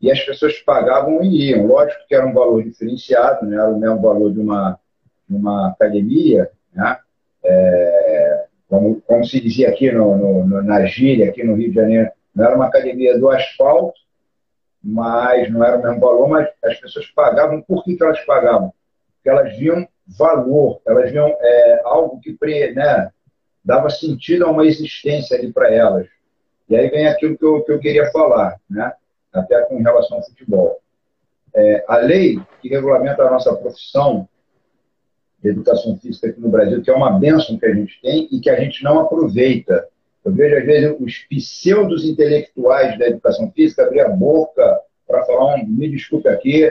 e as pessoas pagavam e iam. Lógico que era um valor diferenciado, né? era o mesmo valor de uma, de uma academia, né? É, como, como, se dizia aqui no, no, na gíria, aqui no Rio de Janeiro, não era uma academia do asfalto, mas não era o mesmo valor, mas as pessoas pagavam. Por que, que elas pagavam? Porque elas viam valor, elas viam é, algo que né, dava sentido a uma existência ali para elas. E aí vem aquilo que eu, que eu queria falar, né? até com relação ao futebol. É, a lei que regulamenta a nossa profissão de educação física aqui no Brasil, que é uma bênção que a gente tem e que a gente não aproveita. Eu vejo, às vezes, os pseudos intelectuais da educação física abrir a boca para falar um, me desculpe aqui,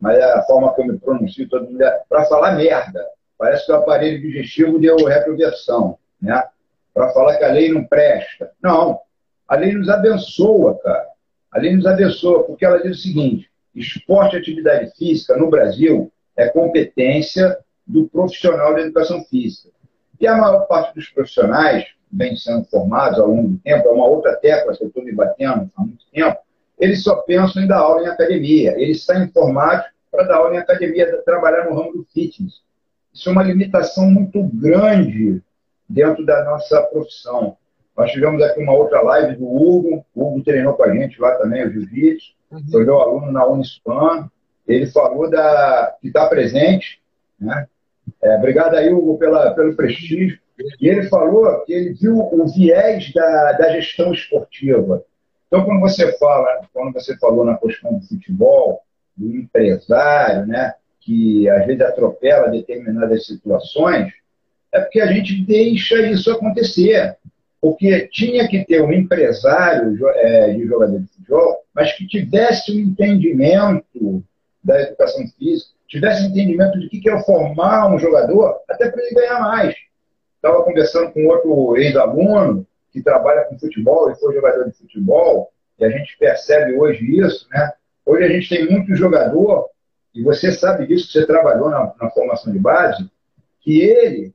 mas a forma que eu me pronuncio, todo mundo é, para falar merda. Parece que o aparelho digestivo deu retroversão, né? Para falar que a lei não presta. Não, a lei nos abençoa, cara. A lei nos abençoa, porque ela diz o seguinte: esporte e atividade física no Brasil é competência do profissional da educação física. E a maior parte dos profissionais vem sendo formados ao longo do tempo, é uma outra tecla que eu estou me batendo há muito tempo, eles só pensam em dar aula em academia. Eles saem formados para dar aula em academia, trabalhar no ramo do fitness. Isso é uma limitação muito grande dentro da nossa profissão. Nós tivemos aqui uma outra live do Hugo, o Hugo treinou com a gente lá também, o Jiu-Jitsu, uhum. foi meu aluno na Unispan, ele falou da, que está presente, né? É, obrigado aí, Hugo, pela, pelo prestígio. E ele falou que ele viu o viés da, da gestão esportiva. Então, quando você fala, quando você falou na questão do futebol, do empresário, né, que às vezes atropela determinadas situações, é porque a gente deixa isso acontecer. Porque tinha que ter um empresário é, de jogador de futebol, mas que tivesse um entendimento da educação física, tivesse entendimento de que é formar um jogador, até para ele ganhar mais. Estava conversando com outro ex-aluno que trabalha com futebol e foi jogador de futebol, e a gente percebe hoje isso, né? Hoje a gente tem muito jogador, e você sabe disso, você trabalhou na, na formação de base, que ele,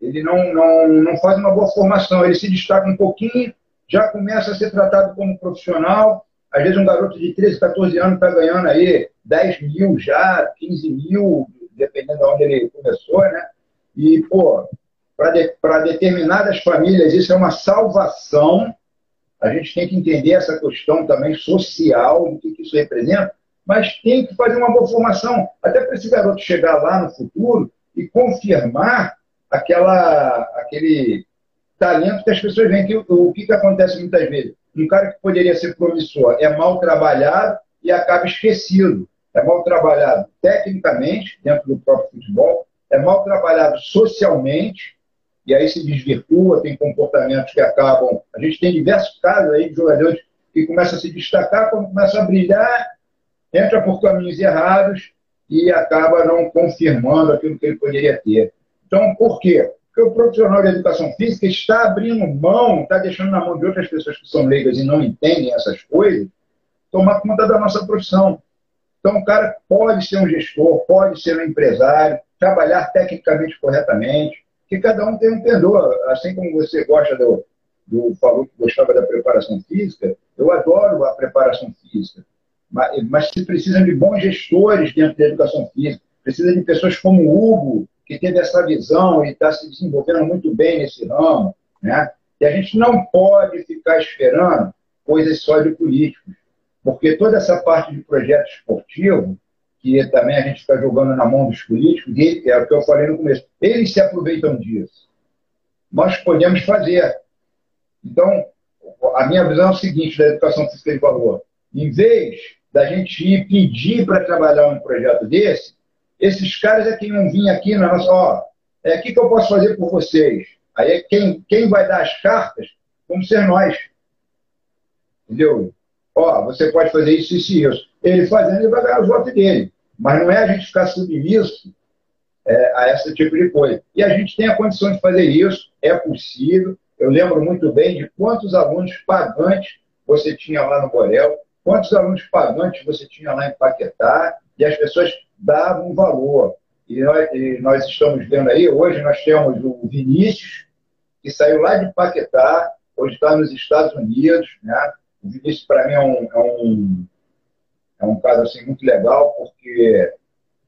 ele não, não, não faz uma boa formação, ele se destaca um pouquinho, já começa a ser tratado como profissional, às vezes um garoto de 13, 14 anos está ganhando aí 10 mil já, 15 mil, dependendo de onde ele começou, né? E, pô, para de, determinadas famílias isso é uma salvação. A gente tem que entender essa questão também social, que, que isso representa, mas tem que fazer uma boa formação, até para esse garoto chegar lá no futuro e confirmar aquela, aquele talento que as pessoas veem. Que, o que, que acontece muitas vezes? Um cara que poderia ser promissor é mal trabalhado e acaba esquecido. É mal trabalhado tecnicamente, dentro do próprio futebol, é mal trabalhado socialmente, e aí se desvirtua, tem comportamentos que acabam. A gente tem diversos casos aí de jogadores que começam a se destacar, começam a brilhar, entra por caminhos errados e acaba não confirmando aquilo que ele poderia ter. Então, por quê? Porque o profissional de educação física está abrindo mão, está deixando na mão de outras pessoas que são leigas e não entendem essas coisas, tomar conta da nossa profissão. Então, o cara pode ser um gestor, pode ser um empresário, trabalhar tecnicamente corretamente, que cada um tem um pendor. Assim como você gosta do, do falou que gostava da preparação física, eu adoro a preparação física. Mas, mas se precisa de bons gestores dentro da educação física, precisa de pessoas como o Hugo, que teve essa visão e está se desenvolvendo muito bem nesse ramo. Né? E a gente não pode ficar esperando coisas só de políticos, porque toda essa parte de projeto esportivo que também a gente está jogando na mão dos políticos, e é o que eu falei no começo, eles se aproveitam disso. Nós podemos fazer. Então, a minha visão é o seguinte da educação física de valor. Em vez da gente ir pedir para trabalhar um projeto desse, esses caras é quem vão vir aqui na nossa, ó, é, o que, que eu posso fazer por vocês? Aí é quem, quem vai dar as cartas, vamos ser nós. Entendeu? Ó, você pode fazer isso, isso e isso. Ele fazendo, ele vai ganhar o voto dele. Mas não é a gente ficar submisso é, a esse tipo de coisa. E a gente tem a condição de fazer isso, é possível. Eu lembro muito bem de quantos alunos pagantes você tinha lá no Borel, quantos alunos pagantes você tinha lá em Paquetá, e as pessoas davam valor. E nós, e nós estamos vendo aí, hoje nós temos o Vinícius, que saiu lá de Paquetá, hoje está nos Estados Unidos, né? O Vinícius, para mim, é um, é, um, é um caso assim, muito legal, porque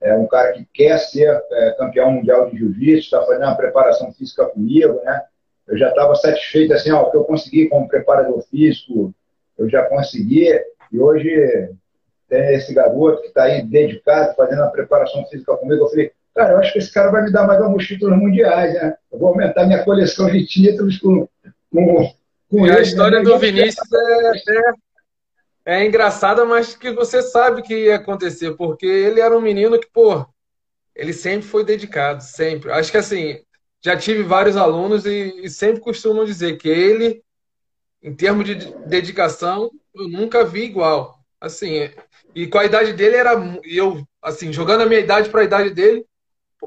é um cara que quer ser é, campeão mundial de jiu-jitsu, está fazendo uma preparação física comigo, né? Eu já estava satisfeito, assim, ó, o que eu consegui como preparador físico, eu já consegui, e hoje tem esse garoto que está aí dedicado, fazendo a preparação física comigo, eu falei, cara, eu acho que esse cara vai me dar mais alguns títulos mundiais, né? Eu vou aumentar minha coleção de títulos com, com, com e ele, a história né? do Vinícius é, é, é engraçada, mas que você sabe que ia acontecer, porque ele era um menino que, pô, ele sempre foi dedicado, sempre. Acho que assim, já tive vários alunos e, e sempre costumam dizer que ele, em termos de dedicação, eu nunca vi igual. Assim, e com a idade dele era eu, assim, jogando a minha idade para a idade dele,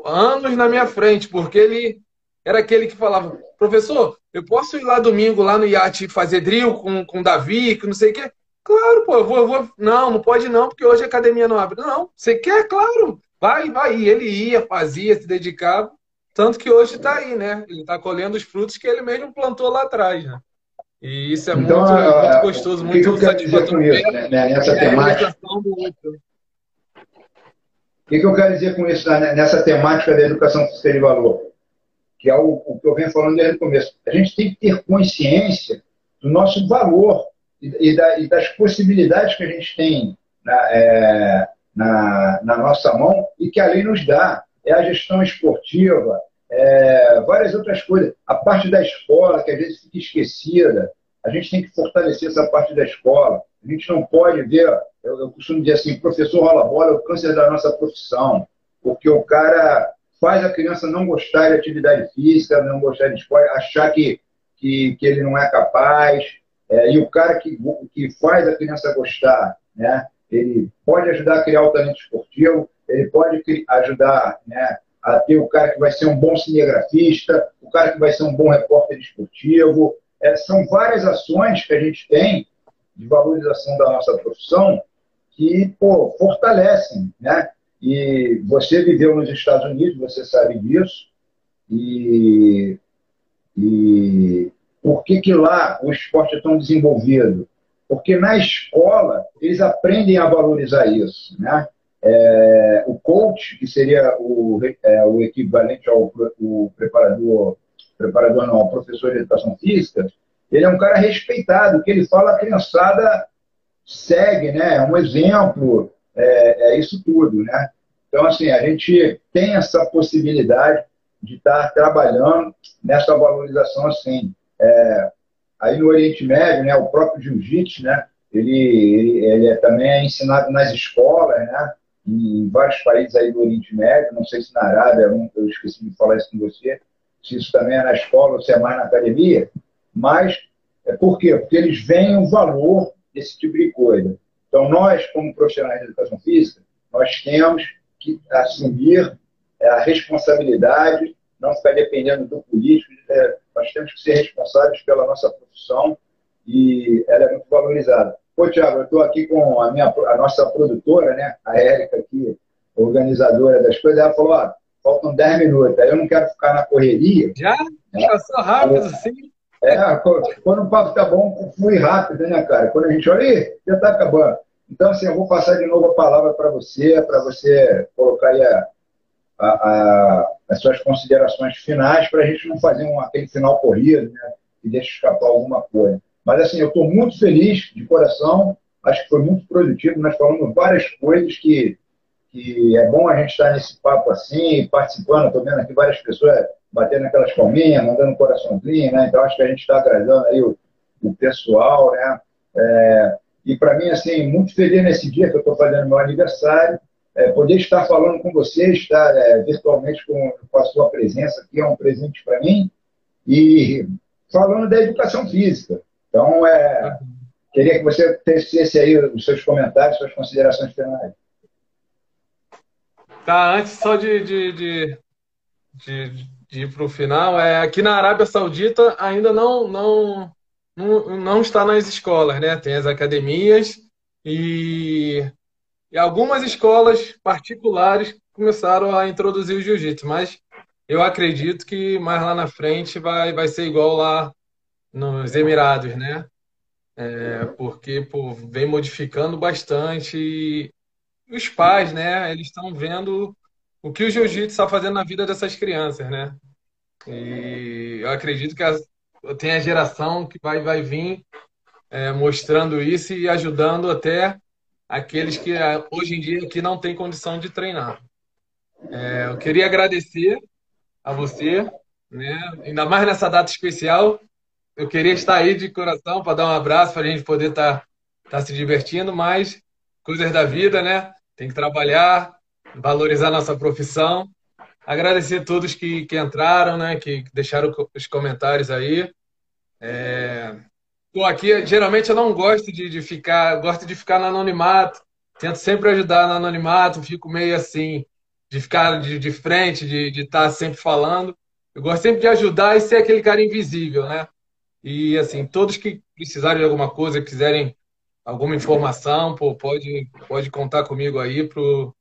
anos na minha frente, porque ele era aquele que falava, professor, eu posso ir lá domingo lá no iate fazer drill com, com o Davi, que não sei o quê? Claro, pô, eu vou, eu vou. Não, não pode não, porque hoje a academia não abre. Não, você quer? Claro. Vai, vai. E ele ia, fazia, se dedicava. Tanto que hoje está aí, né? Ele está colhendo os frutos que ele mesmo plantou lá atrás, né? E isso é então, muito, uh, muito gostoso, muito que dizer com isso, né, nessa é temática? O que, que eu quero dizer com isso né, nessa temática da educação física de valor? Que é o, o que eu venho falando desde o começo. A gente tem que ter consciência do nosso valor e, da, e das possibilidades que a gente tem na, é, na, na, nossa mão e que a lei nos dá. É a gestão esportiva, é, várias outras coisas. A parte da escola, que às vezes fica esquecida, a gente tem que fortalecer essa parte da escola. A gente não pode ver, eu, eu costumo dizer assim, professor rola bola é o câncer da nossa profissão, porque o cara faz a criança não gostar de atividade física, não gostar de esporte, achar que, que, que ele não é capaz, é, e o cara que, que faz a criança gostar, né, ele pode ajudar a criar o talento esportivo, ele pode ajudar né, a ter o cara que vai ser um bom cinegrafista, o cara que vai ser um bom repórter esportivo. É, são várias ações que a gente tem de valorização da nossa profissão que pô, fortalecem. Né? E você viveu nos Estados Unidos, você sabe disso, e, que, que lá o esporte é tão desenvolvido? Porque na escola eles aprendem a valorizar isso. Né? É, o coach, que seria o, é, o equivalente ao o preparador, preparador não, professor de educação física, ele é um cara respeitado, que ele fala a criançada segue, né? É um exemplo, é, é, isso tudo, né? Então, assim, a gente tem essa possibilidade de estar trabalhando nessa valorização assim. É, aí no Oriente Médio, né, o próprio jiu-jitsu, né, ele, ele, ele é, também é ensinado nas escolas, né, em vários países aí do Oriente Médio, não sei se na Arábia, eu esqueci de falar isso com você, se isso também é na escola ou se é mais na academia, mas é por quê? Porque eles veem o valor desse tipo de coisa. Então, nós, como profissionais de educação física, nós temos que assumir a responsabilidade, não ficar dependendo do político, é, nós temos que ser responsáveis pela nossa profissão e ela é muito valorizada. Pô, Tiago, eu estou aqui com a, minha, a nossa produtora, né, a Érica aqui, organizadora das coisas, ela falou, ó, faltam 10 minutos, aí eu não quero ficar na correria. Já? Né? Passou rápido, assim? É, quando o papo tá bom, flui rápido, né, cara? Quando a gente olha, já está acabando. Então, assim, eu vou passar de novo a palavra para você, para você colocar aí a, a, a, as suas considerações finais, para a gente não fazer um, aquele final corrido, né? E deixa escapar alguma coisa. Mas, assim, eu estou muito feliz, de coração, acho que foi muito produtivo, nós falamos várias coisas que, que é bom a gente estar nesse papo assim, participando, estou vendo aqui várias pessoas batendo aquelas palminhas, mandando um coraçãozinho, né? Então, acho que a gente está agradando aí o, o pessoal, né? É, e para mim, assim, muito feliz nesse dia que eu estou fazendo meu aniversário, é, poder estar falando com você, estar é, virtualmente com, com, a sua presença aqui é um presente para mim. E falando da educação física. Então, é, queria que você tecesse aí os seus comentários, suas considerações finais. Tá, antes só de, de, de, de, de ir para o final, é, aqui na Arábia Saudita ainda não, não, não, não está nas escolas, né? Tem as academias e e algumas escolas particulares começaram a introduzir o jiu-jitsu, mas eu acredito que mais lá na frente vai, vai ser igual lá nos Emirados, né? É, porque pô, vem modificando bastante e os pais, né? Eles estão vendo o que o jiu-jitsu está fazendo na vida dessas crianças, né? E eu acredito que tem a geração que vai, vai vir é, mostrando isso e ajudando até aqueles que ah, hoje em dia que não têm condição de treinar. É, eu queria agradecer a você, né? ainda mais nessa data especial. Eu queria estar aí de coração para dar um abraço, para a gente poder estar tá, tá se divertindo, mas coisas da vida, né? Tem que trabalhar, valorizar nossa profissão. Agradecer a todos que, que entraram, né? Que, que deixaram os comentários aí. É... Tô aqui, geralmente eu não gosto de, de ficar, gosto de ficar no anonimato. Tento sempre ajudar no anonimato, fico meio assim, de ficar de, de frente, de estar tá sempre falando. Eu gosto sempre de ajudar e ser aquele cara invisível, né? E assim, todos que precisarem de alguma coisa, quiserem alguma informação, pô, pode, pode contar comigo aí pro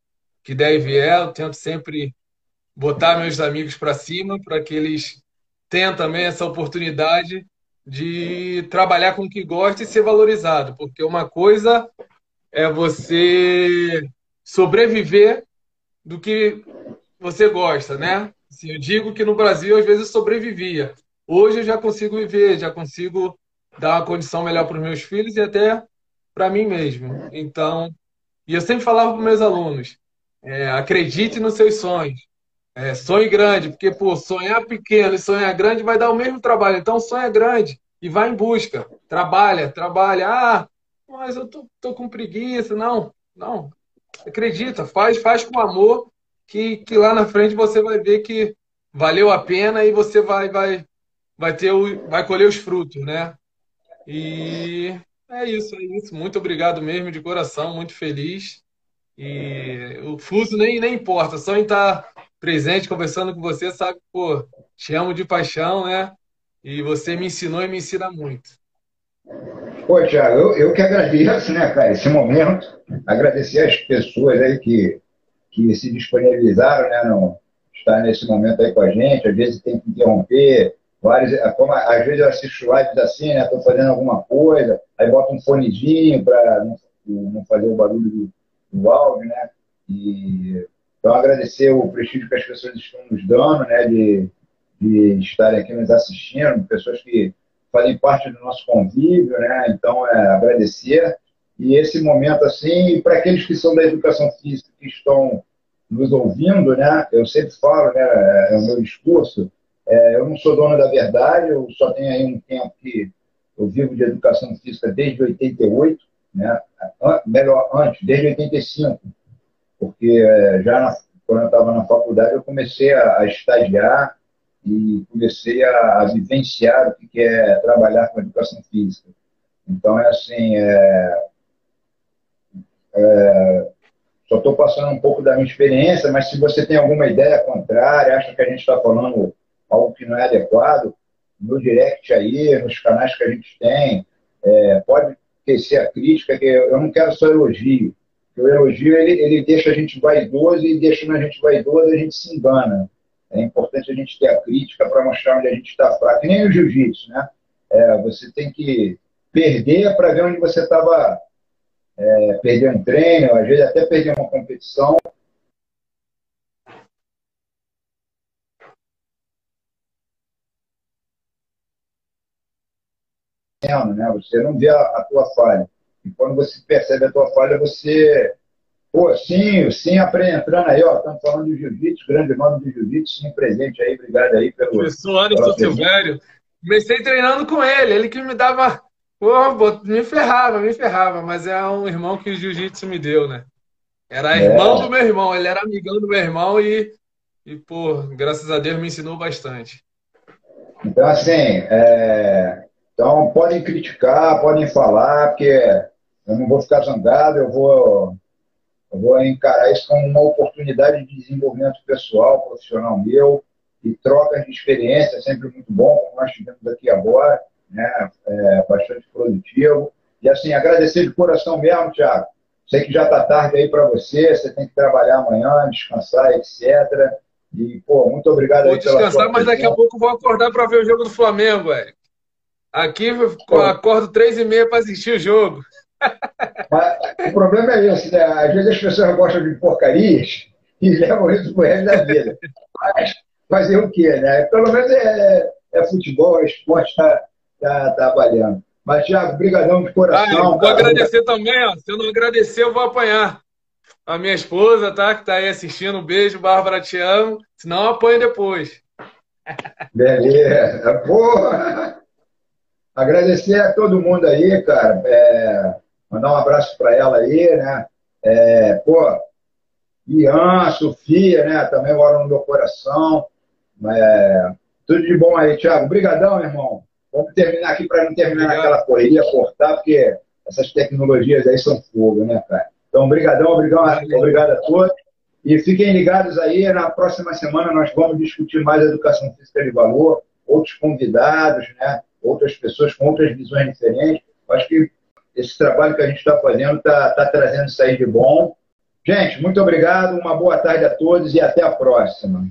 que der e vier. Eu tento sempre botar meus amigos para cima para que eles tenham também essa oportunidade de trabalhar com o que gosta e ser valorizado, porque uma coisa é você sobreviver do que você gosta, né? Assim, eu digo que no Brasil às vezes sobrevivia. Hoje eu já consigo viver, já consigo dar uma condição melhor para os meus filhos e até para mim mesmo. Então, e eu sempre falava para meus alunos: é, acredite nos seus sonhos. É, sonhe grande, porque pô, sonhar pequeno e sonhar grande vai dar o mesmo trabalho. Então, sonha grande e vai em busca. Trabalha, trabalha. Ah, mas eu tô, tô com preguiça. Não, não. Acredita, faz, faz com amor, que, que lá na frente você vai ver que valeu a pena e você vai, vai, vai ter o, vai colher os frutos, né? E é isso, é isso. Muito obrigado mesmo, de coração, muito feliz. E o fuso nem, nem importa, só em estar presente, conversando com você, sabe, pô, te amo de paixão, né? E você me ensinou e me ensina muito. Pô, Tiago, eu, eu que agradeço, né, cara, esse momento. Agradecer as pessoas aí que, que se disponibilizaram, né, no, estar nesse momento aí com a gente. Às vezes tem que interromper, vários, é, como, às vezes eu assisto lives assim, né? Estou fazendo alguma coisa, aí boto um fonezinho para não, não, fazer o barulho do, do áudio, né? E, então, agradecer o prestígio que as pessoas estão nos dando, né? De, de estarem aqui nos assistindo, pessoas que fazem parte do nosso convívio, né? Então, é, agradecer. E esse momento, assim, para aqueles que são da educação física, que estão nos ouvindo, né? Eu sempre falo, né? É o meu discurso, é, eu não sou dono da verdade, eu só tenho aí um tempo que eu vivo de educação física desde 88, né? melhor, antes, desde 85, porque é, já na, quando eu estava na faculdade eu comecei a, a estagiar e comecei a, a, vivenciar o que é trabalhar com educação física. Então, é assim, é, é, só estou passando um pouco da minha experiência, mas se você tem alguma ideia contrária, acha que a gente está falando algo que não é adequado, no direct aí, nos canais que a gente tem, é, pode tecer a crítica, que eu não quero só elogio. O elogio, ele, ele deixa a gente vaidoso e deixando a gente vaidoso, a gente se engana. É importante a gente ter a crítica para mostrar onde a gente está fraco. Que nem o jiu-jitsu, né? É, você tem que perder para ver onde você estava é, perdendo treino, às vezes até perder uma competição, né? Você não vê a, a, tua falha. E quando você percebe a tua falha, você. Pô, sim, sim, entrando aí, ó. Estamos falando de jiu-jitsu, grande nome de jiu-jitsu, sim, presente aí, obrigado aí pelo. Professor Anderson Silvério. Comecei treinando com ele, ele que me dava. Pô, me ferrava, me ferrava, mas é um irmão que o jiu-jitsu me deu, né? Era é. irmão do meu irmão, ele era amigão do meu irmão e, e, pô, graças a Deus me ensinou bastante. Então, assim, é, então, podem criticar, podem falar, porque eu não vou ficar zangado, eu vou, eu vou encarar isso como uma oportunidade de desenvolvimento pessoal, profissional meu, e trocas de experiência, sempre muito bom, como nós tivemos aqui agora, né? É, bastante produtivo. E assim, agradecer de coração mesmo, Thiago. Sei que já está tarde aí para você, você tem que trabalhar amanhã, descansar, etc. E, pô, muito obrigado vou aí pela descansar, mas daqui a pouco vou acordar para ver o jogo do Flamengo, velho. Aqui eu acordo três e meia para assistir o jogo. Mas, o problema é esse, né? Às vezes as pessoas gostam de porcarias e levam isso pro resto da vida. Mas fazer o quê, né? Pelo menos é, é futebol, é esporte, tá, tá, tá valendo. Mas, Thiago, brigadão de coração. Ah, vou cara. agradecer também, ó. Se eu não agradecer, eu vou apanhar. A minha esposa, tá? Que tá aí assistindo. Um beijo, Bárbara, te amo. Senão apanha depois. Beleza. Porra! Agradecer a todo mundo aí, cara. É, mandar um abraço para ela aí, né? É, pô, Ian, Sofia, né? Também moram no meu coração. É, tudo de bom aí, Thiago. Obrigadão, irmão. Vamos terminar aqui para não terminar Obrigado. naquela correria, cortar, porque essas tecnologias aí são fogo, né, cara? Então, obrigadão, obrigado, obrigado a todos. E fiquem ligados aí, na próxima semana nós vamos discutir mais educação física de valor, outros convidados, né? outras pessoas com outras visões diferentes. Acho que esse trabalho que a gente está fazendo está tá trazendo isso aí de bom. Gente, muito obrigado, uma boa tarde a todos e até a próxima.